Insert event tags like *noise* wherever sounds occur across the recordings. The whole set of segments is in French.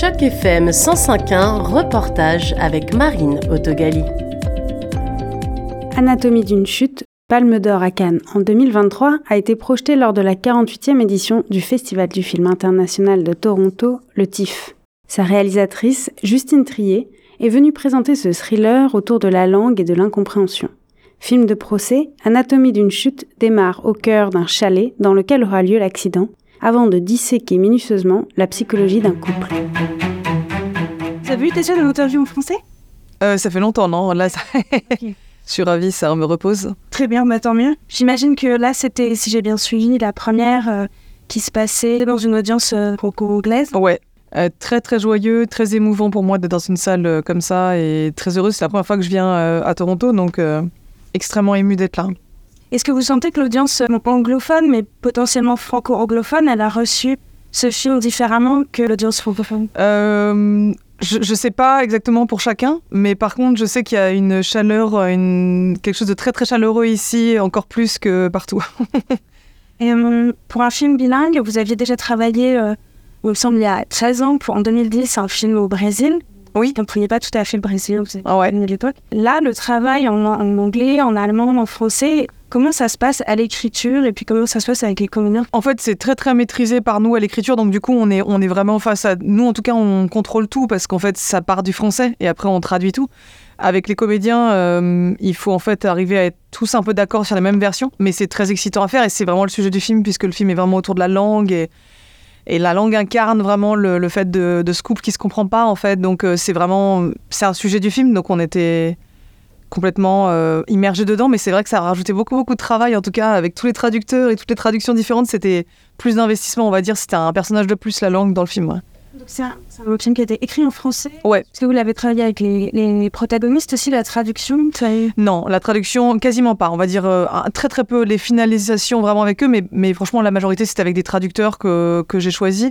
Choc FM 105.1, reportage avec Marine Autogali. Anatomie d'une chute, Palme d'Or à Cannes en 2023 a été projeté lors de la 48e édition du Festival du film international de Toronto, le TIFF. Sa réalisatrice, Justine Trier, est venue présenter ce thriller autour de la langue et de l'incompréhension. Film de procès, Anatomie d'une chute démarre au cœur d'un chalet dans lequel aura lieu l'accident, avant de disséquer minutieusement la psychologie d'un couple. Vous avez vu déjà une interview en français? Euh, Ça fait longtemps, non Là, ça... *laughs* je suis ravie, ça me repose. Très bien, bah, tant mieux. J'imagine que là, c'était, si j'ai bien suivi, la première euh, qui se passait dans une audience euh, franco-anglaise. Ouais, euh, très très joyeux, très émouvant pour moi d'être dans une salle euh, comme ça et très heureuse. C'est la première fois que je viens euh, à Toronto, donc extrêmement ému d'être là. Est-ce que vous sentez que l'audience anglophone, mais potentiellement franco-anglophone, elle a reçu ce film différemment que l'audience francophone? Euh, je, ne sais pas exactement pour chacun, mais par contre, je sais qu'il y a une chaleur, une, quelque chose de très très chaleureux ici, encore plus que partout. *laughs* Et euh, pour un film bilingue, vous aviez déjà travaillé, euh, il me semble, il y a 13 ans, pour, en 2010, un film au Brésil. Oui. Vous ne comprenez pas tout à fait le Brésil, vous ah ouais. l'époque. Là, le travail en, en, anglais, en allemand, en français, comment ça se passe à l'écriture et puis comment ça se passe avec les comédiens En fait, c'est très très maîtrisé par nous à l'écriture, donc du coup, on est, on est vraiment face à... Nous, en tout cas, on contrôle tout parce qu'en fait, ça part du français et après, on traduit tout. Avec les comédiens, euh, il faut en fait arriver à être tous un peu d'accord sur la même version, mais c'est très excitant à faire et c'est vraiment le sujet du film puisque le film est vraiment autour de la langue et et la langue incarne vraiment le, le fait de, de, ce couple qui se comprend pas en fait. Donc euh, c'est vraiment c'est un sujet du film. Donc on était complètement euh, immergé dedans, mais c'est vrai que ça a rajouté beaucoup beaucoup de travail en tout cas avec tous les traducteurs et toutes les traductions différentes. C'était plus d'investissement, on va dire. C'était un personnage de plus la langue dans le film. Ouais. C'est un, un, film qui a été écrit en français Ouais. Est-ce que vous l'avez travaillé avec les, les, protagonistes aussi, la traduction? Non, la traduction, quasiment pas. On va dire euh, très très peu les finalisations vraiment avec eux, mais, mais franchement, la majorité, c'était avec des traducteurs que, que j'ai choisis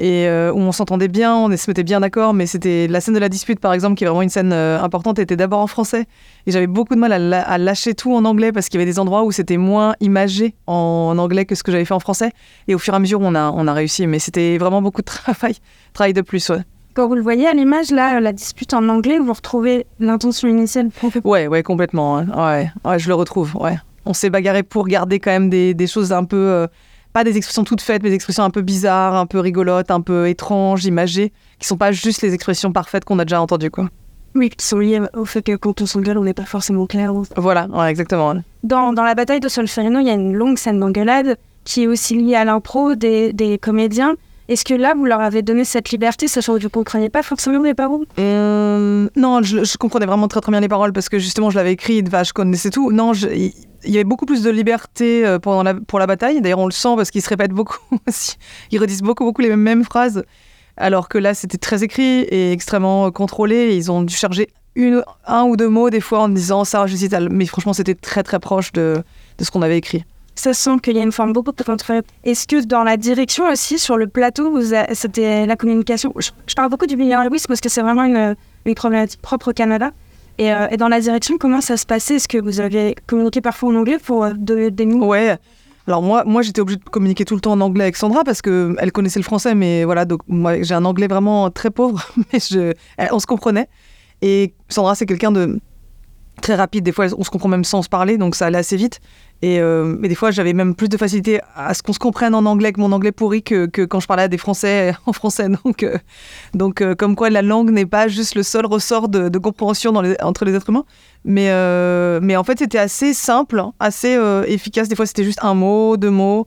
et euh, où on s'entendait bien, on se mettait bien d'accord, mais c'était la scène de la dispute par exemple, qui est vraiment une scène euh, importante, était d'abord en français. Et j'avais beaucoup de mal à, à, lâcher tout en anglais parce qu'il y avait des endroits où c'était moins imagé en, anglais que ce que j'avais fait en français. Et au fur et à mesure, on a, on a réussi, mais c'était vraiment beaucoup de travail, *laughs* travail de plus. Ouais. Quand vous le voyez à l'image, là, la dispute en anglais, vous retrouvez l'intention initiale Ouais, ouais, complètement. Hein. Ouais, ouais, je le retrouve. Ouais. On s'est bagarré pour garder quand même des, des choses un peu. Euh, pas des expressions toutes faites, mais des expressions un peu bizarres, un peu rigolotes, un peu étranges, imagées, qui sont pas juste les expressions parfaites qu'on a déjà entendues, quoi. Oui, qui sont liées au fait que quand on s'engueule, on n'est pas forcément clair. Voilà, ouais, exactement. Dans, dans la bataille de Solferino, il y a une longue scène d'engueulade qui est aussi liée à l'impro des, des comédiens. Est-ce que là, vous leur avez donné cette liberté, sachant que vous ne compreniez pas forcément les paroles? Euh, Non, je, je, comprenais vraiment très très bien les paroles parce que justement, je l'avais écrit, bah, je connaissais tout. Non, je, il y avait beaucoup plus de liberté euh, pendant pour la bataille. D'ailleurs, on le sent parce qu'ils se répètent beaucoup. *laughs* Ils redisent beaucoup beaucoup les mêmes, phrases. Alors que là, c'était très écrit et extrêmement contrôlé. Ils ont dû charger un ou deux mots des fois en disant ça, je cite. Mais franchement, c'était très très proche de, de ce qu'on avait écrit ça sent qu'il y a une forme beaucoup plus contrôlée. Est-ce que dans la direction aussi, sur le plateau, c'était la communication? Je, je, parle beaucoup du bilinguisme parce que c'est vraiment une, une, problématique propre au Canada. Et, euh, et, dans la direction, comment ça se passait? Est-ce que vous avez communiqué parfois en anglais pour euh, donner des mots Ouais. Alors moi, moi j'étais obligée de communiquer tout le temps en anglais avec Sandra parce qu'elle connaissait le français, mais voilà, donc moi j'ai un anglais vraiment très pauvre, *laughs* mais je, on se comprenait. Et Sandra, c'est quelqu'un de très rapide. Des fois, on se comprend même sans se parler, donc ça allait assez vite. Et euh, mais des fois, j'avais même plus de facilité à ce qu'on se comprenne en anglais que mon anglais pourri que, quand je parlais à des Français *laughs* en français. Donc, euh, donc euh, comme quoi la langue n'est pas juste le seul ressort de, compréhension entre les êtres humains. Mais, mais en fait, c'était assez simple, hein, assez efficace. Des fois, c'était juste un mot, deux mots.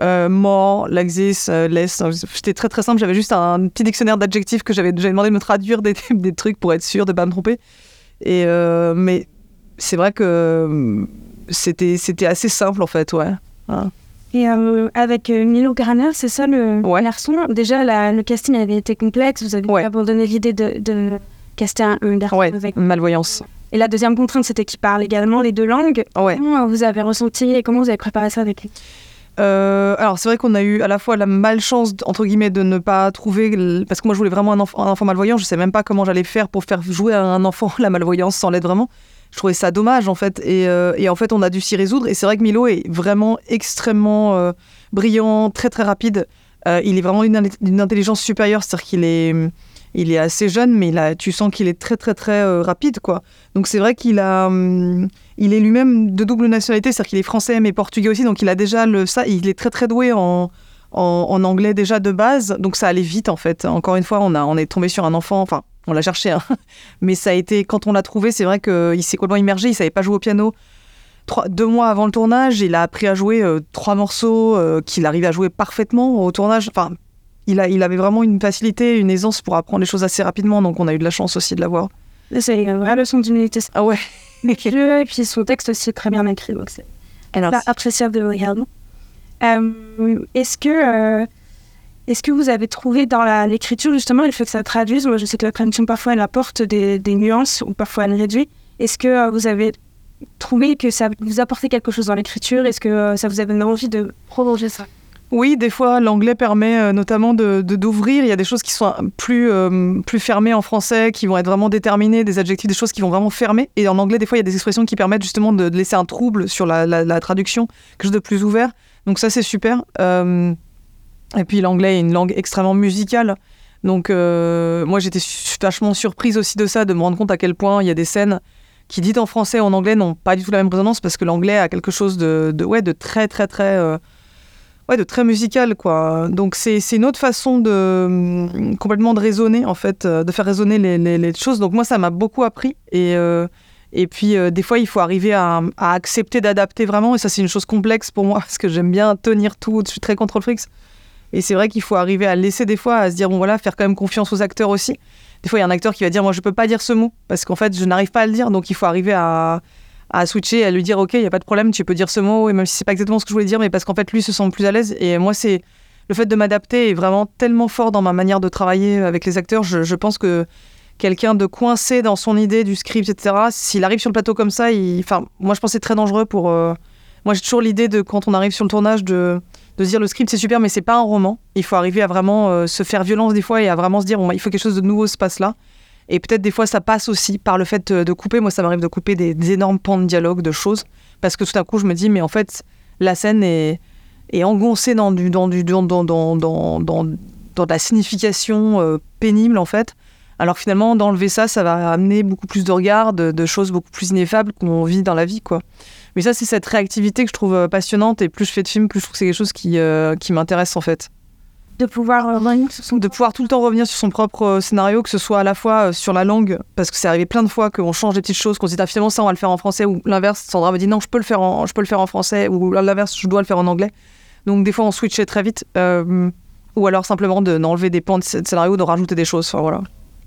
like this, less. C'était très très simple. J'avais juste un petit dictionnaire d'adjectifs que j'avais demandé de me traduire des, *laughs* des, trucs pour être sûr de ne pas me tromper. Et, mais c'est vrai que c'était c'était assez simple en fait ouais, ouais. et euh, avec euh, Milo Graner c'est ça le ouais. garçon? Déjà la, le casting avait été complexe vous avez ouais. abandonné l'idée de, de caster un, un garçon ouais, avec malvoyance et la deuxième contrainte c'était qu'il parle également les deux langues ouais. comment vous avez ressenti et comment vous avez préparé ça avec lui? Euh, alors c'est vrai qu'on a eu à la fois la malchance entre guillemets de ne pas trouver parce que moi je voulais vraiment un enfant, malvoyant je sais même pas comment j'allais faire pour faire jouer à un enfant *laughs* la malvoyance sans l'aide vraiment. Je trouvais ça dommage en fait et, euh, et en fait on a dû s'y résoudre et c'est vrai que Milo est vraiment extrêmement euh, brillant très très rapide. Il est vraiment d'une intelligence supérieure, c'est-à-dire qu'il est, il est assez jeune, mais tu sens qu'il est très très très euh, rapide, quoi. Donc c'est vrai qu'il a, hum, il est lui-même de double nationalité, c'est-à-dire qu'il est français mais portugais aussi, donc il a déjà le ça, il est très très doué en, en, anglais déjà de base, donc ça allait vite en fait. Encore une fois, on a, on est tombé sur un enfant, enfin on l'a cherché, hein. *laughs* mais ça a été quand on l'a trouvé, c'est vrai qu'il s'est complètement immergé, il savait pas jouer au piano deux mois avant le tournage, il a appris à jouer euh, trois morceaux euh, qu'il arrivait à jouer parfaitement au tournage. Enfin, il, a, il avait vraiment une facilité, une aisance pour apprendre les choses assez rapidement, donc on a eu de la chance aussi de l'avoir. C'est une vraie leçon d'humilité. Ah ouais. et puis son texte aussi est très bien écrit, donc c'est appréciable de regarder. Euh, est-ce que est-ce que vous avez trouvé dans l'écriture justement il fait que ça traduise Moi, je sais que la traduction parfois elle apporte des, des nuances ou parfois elle réduit. Est-ce que vous avez trouvé que ça vous apportait quelque chose dans l'écriture? Est-ce que euh, ça vous avait donné envie de prolonger ça? Oui, des fois, l'anglais permet euh, notamment de, d'ouvrir. Il y a des choses qui sont plus, euh, plus fermées en français, qui vont être vraiment déterminées, des adjectifs, des choses qui vont vraiment fermer. Et en anglais, des fois, il y a des expressions qui permettent justement de, laisser un trouble sur la, la, traduction, quelque chose de plus ouvert. Donc ça, c'est super. et puis l'anglais est une langue extrêmement musicale. Donc moi, j'étais vachement surprise aussi de ça, de me rendre compte à quel point il y a des scènes qui dites en français et en anglais n'ont pas du tout la même résonance parce que l'anglais a quelque chose de, ouais, de très, très, très. Euh, ouais, de très musical, quoi. Donc, c'est une autre façon de. Mm, complètement de raisonner, en fait, euh, de faire résonner les, les, choses. Donc, moi, ça m'a beaucoup appris. Et. Euh, et puis, des fois, il faut arriver à, à accepter d'adapter vraiment. Et ça, c'est une chose complexe pour moi, *laughs* parce que j'aime bien tenir tout. Je suis très contrôle frics. Et c'est vrai qu'il faut arriver à laisser des fois, à se dire, bon voilà, faire quand même confiance aux acteurs aussi des fois, il y a un acteur qui va dire Moi, je peux pas dire ce mot parce qu'en fait, je n'arrive pas à le dire. Donc, il faut arriver à, à switcher, à lui dire Ok, il n'y a pas de problème, tu peux dire ce mot, et même si c'est pas exactement ce que je voulais dire, mais parce qu'en fait, lui se sent plus à l'aise. Et moi, c'est le fait de m'adapter est vraiment tellement fort dans ma manière de travailler avec les acteurs. Je, pense que quelqu'un de coincé dans son idée du script, etc., s'il arrive sur le plateau comme ça, enfin, moi, je pense que c'est très dangereux pour. Euh, moi, j'ai toujours l'idée de quand on arrive sur le tournage de de dire le script c'est super mais c'est pas un roman. Il faut arriver à vraiment euh, se faire violence des fois et à vraiment se dire bon, il faut quelque chose de nouveau se passe là. Et peut-être des fois ça passe aussi par le fait de couper. Moi ça m'arrive de couper des, énormes pans de dialogue, de choses, parce que tout à coup je me dis mais en fait la scène est, engoncée dans du dans du dans dans dans dans, dans, de la signification euh, pénible en fait. Alors finalement d'enlever ça, ça va amener beaucoup plus de regards, de, choses beaucoup plus ineffables qu'on vit dans la vie quoi. Mais ça, c'est cette réactivité que je trouve euh, passionnante. Et plus je fais de films, plus je trouve que c'est quelque chose qui, euh, qui m'intéresse en fait. De pouvoir revenir sur son... De pouvoir tout le temps revenir sur son propre euh, scénario, que ce soit à la fois sur la langue, parce que c'est arrivé plein de fois qu'on change des petites choses, qu'on se dit ah, finalement ça on va le faire en français, ou l'inverse, Sandra me dit non je peux le faire en, je peux le faire en français, ou l'inverse je dois le faire en anglais. Donc des fois on switchait très vite, ou alors simplement d'enlever des pans de scénario, de rajouter des choses. Enfin voilà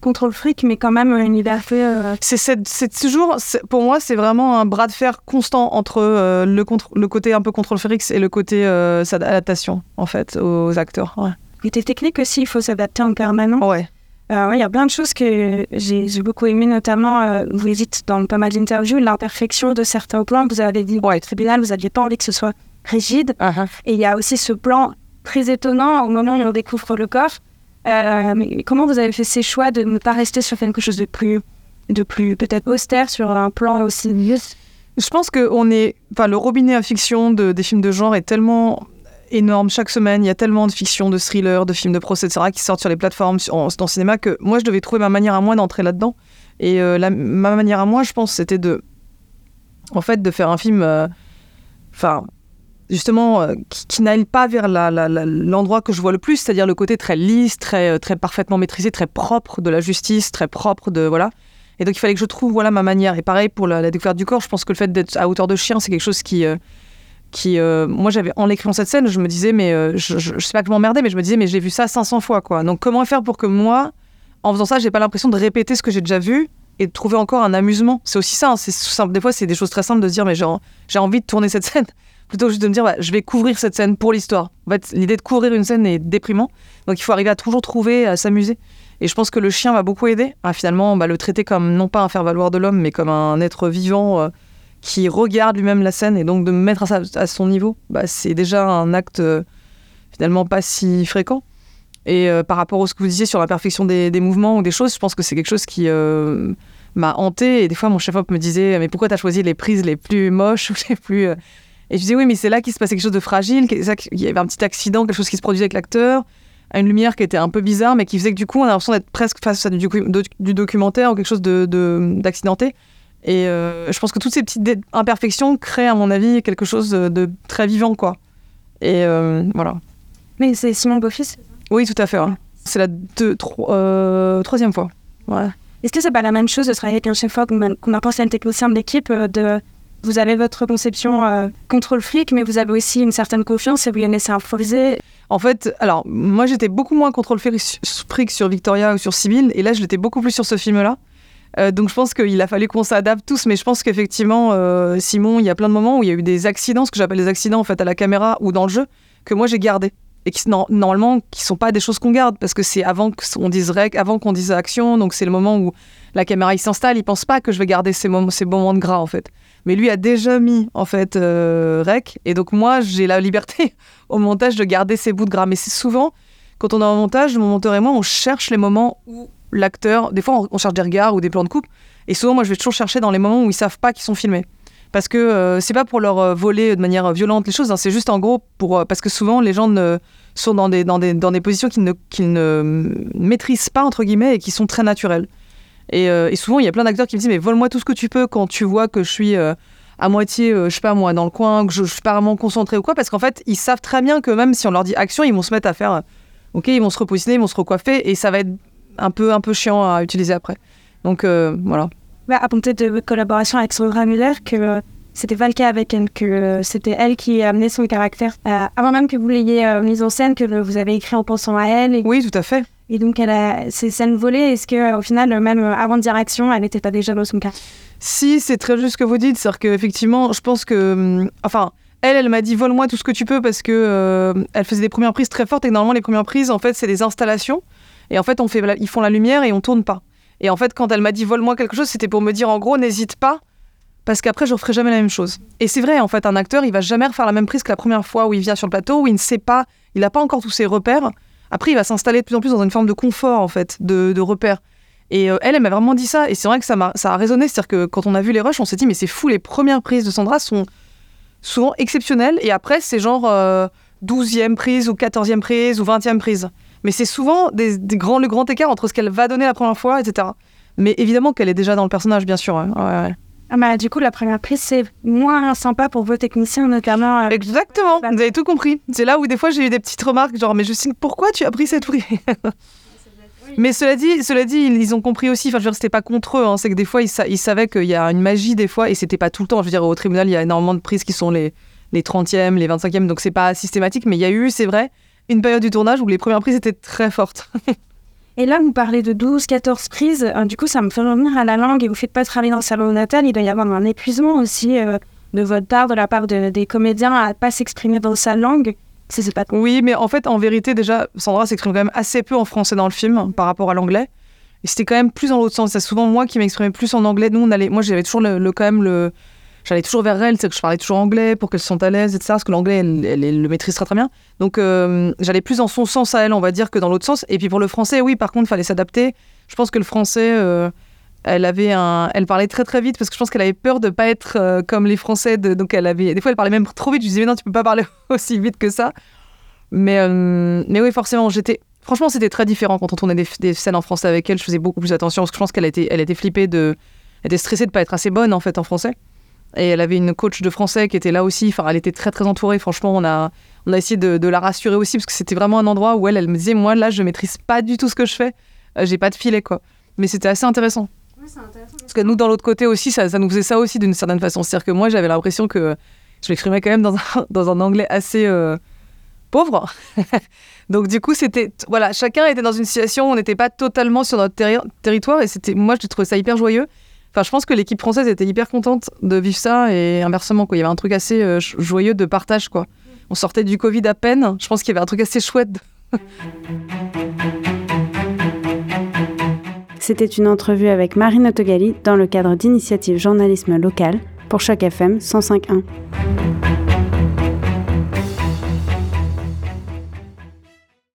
contrôle fric, mais quand même une liberté. Euh... C'est toujours, pour moi, c'est vraiment un bras de fer constant entre euh, le, le côté un peu contrôle fric et le côté euh, adaptation, en fait, aux acteurs. Ouais. Côté technique aussi, il faut s'adapter en permanence. Ouais. Euh, il y a plein de choses que j'ai beaucoup aimé, notamment, euh, vous dites dans pas mal d'interviews, l'imperfection de certains plans. Vous avez dit, ouais, tribunal, vous n'aviez pas envie que ce soit rigide. Uh-huh. Et il y a aussi ce plan très étonnant au moment où on découvre le corps. Euh, comment vous avez fait ces choix de ne pas rester sur quelque chose de plus, de plus peut-être austère sur un plan aussi Je pense que on est, enfin, le robinet à fiction de, des films de genre est tellement énorme chaque semaine. Il y a tellement de fiction, de thrillers, de films de procès, etc., qui sortent sur les plateformes, en, dans le cinéma, que moi, je devais trouver ma manière à moi d'entrer là-dedans. Et euh, ma manière à moi, je pense, c'était de, en fait, de faire un film, euh, enfin, justement euh, qui, n'aille pas vers l'endroit que je vois le plus, c'est-à-dire le côté très lisse, très, euh, très parfaitement maîtrisé, très propre de la justice, très propre de voilà. Et donc il fallait que je trouve voilà ma manière. Et pareil pour la, découverte du corps, je pense que le fait d'être à hauteur de chien, c'est quelque chose qui euh, qui moi j'avais en écrivant cette scène, je me disais mais je, je, sais pas que je m'emmerdais, mais je me disais mais j'ai vu ça 500 fois quoi. Donc comment faire pour que moi en faisant ça, j'ai pas l'impression de répéter ce que j'ai déjà vu? De trouver encore un amusement. C'est aussi ça, hein, c'est simple. Des fois, c'est des choses très simples de se dire, mais j'ai envie de tourner cette scène *laughs* plutôt que juste de me dire bah, je vais couvrir cette scène pour l'histoire. L'idée de couvrir une scène est déprimant, donc il faut arriver à toujours trouver, à s'amuser. Et je pense que le chien va beaucoup aider à finalement bah, le traiter comme non pas un faire-valoir de l'homme, mais comme un être vivant euh, qui regarde lui-même la scène et donc de me mettre à, son niveau, bah, c'est déjà un acte euh, finalement pas si fréquent. Et euh, par rapport à ce que vous disiez sur la perfection des, mouvements ou des choses, je pense que c'est quelque chose qui m'a hanté. Et des fois, mon chef-op me disait Mais pourquoi tu as choisi les prises les plus moches ou les plus. Et je disais, oui, mais c'est là qu'il se passait quelque chose de fragile, qu'il y avait un petit accident, quelque chose qui se produisait avec l'acteur, à une lumière qui était un peu bizarre, mais qui faisait que du coup, on a l'impression d'être presque face à du, du, documentaire ou quelque chose d'accidenté. De, et euh, je pense que toutes ces petites imperfections créent, à mon avis, quelque chose de, très vivant, quoi. Et euh, voilà. Mais c'est Simon Beaufils Oui, tout à fait. C'est la deux, euh, troisième fois. Ouais. Est-ce que c'est pas la même chose de travailler avec un chef qu'on a pensé à un technicien de l'équipe de vous avez votre conception euh, contrôle flic, mais vous avez aussi une certaine confiance et vous les laissez improviser? En fait, alors moi j'étais beaucoup moins contrôle fric sur Victoria ou sur Sibyl, et là je l'étais beaucoup plus sur ce film-là. Euh, donc je pense qu'il a fallu qu'on s'adapte tous, mais je pense qu'effectivement, euh, Simon, il y a plein de moments où il y a eu des accidents, ce que j'appelle des accidents en fait à la caméra ou dans le jeu, que moi j'ai gardé et qui normalement qui sont pas des choses qu'on garde parce que c'est avant qu'on dise rec, avant qu'on dise action, donc c'est le moment où la caméra il s'installe, il pense pas que je vais garder ces moments, ces moments de gras en fait. Mais lui a déjà mis en fait euh, rec et donc moi j'ai la liberté *laughs* au montage de garder ces bouts de gras. Mais c'est souvent quand on est en montage mon monteur et moi on cherche les moments où l'acteur des fois on, cherche des regards ou des plans de coupe et souvent moi je vais toujours chercher dans les moments où ils savent pas qu'ils sont filmés parce que euh, c'est pas pour leur euh, voler de manière violente les choses hein, c'est juste en gros pour parce que souvent les gens sont dans des, dans des, dans des positions qu'ils ne, qu'ils ne maîtrisent pas entre guillemets et qui sont très naturelles euh, et, souvent, il y a plein d'acteurs qui me disent Mais vole-moi tout ce que tu peux quand tu vois que je suis euh, à moitié, euh, je sais pas moi, dans le coin, que je, suis pas vraiment concentré ou quoi. Parce qu'en fait, ils savent très bien que même si on leur dit action, ils vont se mettre à faire Ok, ils vont se repositionner, ils vont se recoiffer et ça va être un peu, un peu chiant à utiliser après. Donc voilà. Bah, à compter de votre collaboration avec Sandra Muller, que c'était pas le cas avec elle, que c'était elle qui a amené son caractère avant même que vous l'ayez mise en scène, que vous avez écrit en pensant à elle. Oui, tout à fait. Et donc, elle a, ces scènes volées, est-ce qu'au final, même avant de direction, elle n'était pas déjà dans son cas? Si, c'est très juste ce que vous dites. C'est-à-dire qu'effectivement, je pense que. Hum, enfin, elle, elle m'a dit vole-moi tout ce que tu peux parce que euh, elle faisait des premières prises très fortes et normalement, les premières prises, en fait, c'est des installations. Et en fait, on fait, ils font la lumière et on tourne pas. Et en fait, quand elle m'a dit vole-moi quelque chose, c'était pour me dire en gros, n'hésite pas parce qu'après, je referai jamais la même chose. Et c'est vrai, en fait, un acteur, il va jamais refaire la même prise que la première fois où il vient sur le plateau, où il ne sait pas, il n'a pas encore tous ses repères. Après, il va s'installer de plus en plus dans une forme de confort, en fait, de, de repère. Et euh, elle, elle m'a vraiment dit ça. Et c'est vrai que ça a, ça a résonné. C'est-à-dire que quand on a vu les rushs, on s'est dit, mais c'est fou, les premières prises de Sandra sont souvent exceptionnelles. Et après, c'est genre 12e euh, prise ou 14e prise ou 20e prise. Mais c'est souvent des, grands, le grand écart entre ce qu'elle va donner la première fois, etc. Mais évidemment qu'elle est déjà dans le personnage, bien sûr. Ouais, ouais. Ah bah, du coup, la première prise, c'est moins sympa pour vos techniciens, notamment. Euh, Exactement, vous avez tout compris. C'est là où des fois j'ai eu des petites remarques, genre, mais je sais pourquoi tu as pris cette prise? Mais cela dit, cela dit, ils ont compris aussi. Enfin, je veux dire, c'était pas contre eux. Hein, c'est que des fois, ils, ils savaient qu'il y a une magie des fois, et c'était pas tout le temps. Je veux dire, au tribunal, il y a énormément de prises qui sont les, les 30e, les 25e, donc c'est pas systématique. Mais il y a eu, c'est vrai, une période du tournage où les premières prises étaient très fortes. *laughs* Et là, vous parlez de 12, 14 prises. Euh, du coup, ça me fait revenir à la langue et vous faites pas travailler dans le salon natal. Il doit y avoir un épuisement aussi euh, de votre part, de la part des comédiens, à pas s'exprimer dans sa langue. C'est pas Oui, mais en fait, en vérité, déjà, Sandra s'exprime quand même assez peu en français dans le film par rapport à l'anglais. Et c'était quand même plus dans l'autre sens. C'est souvent moi qui m'exprimais plus en anglais. Nous, on allait, moi, j'avais toujours le, quand même le, j'allais toujours vers elle, c'est que je parlais toujours anglais pour qu'elle se sente à l'aise, etc. Parce que l'anglais, elle, le maîtrise très très bien. Donc euh, j'allais plus dans son sens à elle, on va dire, que dans l'autre sens. Et puis pour le français, oui, par contre, il fallait s'adapter. Je pense que le français, euh, elle avait un, elle parlait très très vite parce que je pense qu'elle avait peur de pas être euh, comme les Français. donc elle avait, des fois, elle parlait même trop vite. Je disais mais non, tu peux pas parler *laughs* aussi vite que ça. Mais mais oui, forcément, j'étais. Franchement, c'était très différent quand on tournait des, scènes en français avec elle. Je faisais beaucoup plus attention parce que je pense qu'elle était, elle était flippée de, elle était stressée de pas être assez bonne en fait en français. Et elle avait une coach de français qui était là aussi. Enfin, elle était très très entourée. Franchement, on a, on a essayé de, la rassurer aussi parce que c'était vraiment un endroit où elle, elle me disait, moi là, je maîtrise pas du tout ce que je fais. Euh, j'ai pas de filet quoi. Mais c'était assez intéressant. Oui, intéressant. Parce que nous, dans l'autre côté aussi, ça, ça, nous faisait ça aussi d'une certaine façon. C'est-à-dire que moi, j'avais l'impression que je m'exprimais quand même dans un, *laughs* dans un anglais assez euh, pauvre. *laughs* Donc du coup, c'était voilà, chacun était dans une situation où on n'était pas totalement sur notre territoire et c'était moi, je trouvais ça hyper joyeux. Enfin, je pense que l'équipe française était hyper contente de vivre ça et inversement, quoi. Il y avait un truc assez euh, joyeux de partage, quoi. On sortait du Covid à peine. Je pense qu'il y avait un truc assez chouette. *laughs* C'était une entrevue avec Marine Autogali dans le cadre d'initiatives journalisme local pour Choc FM 105.1.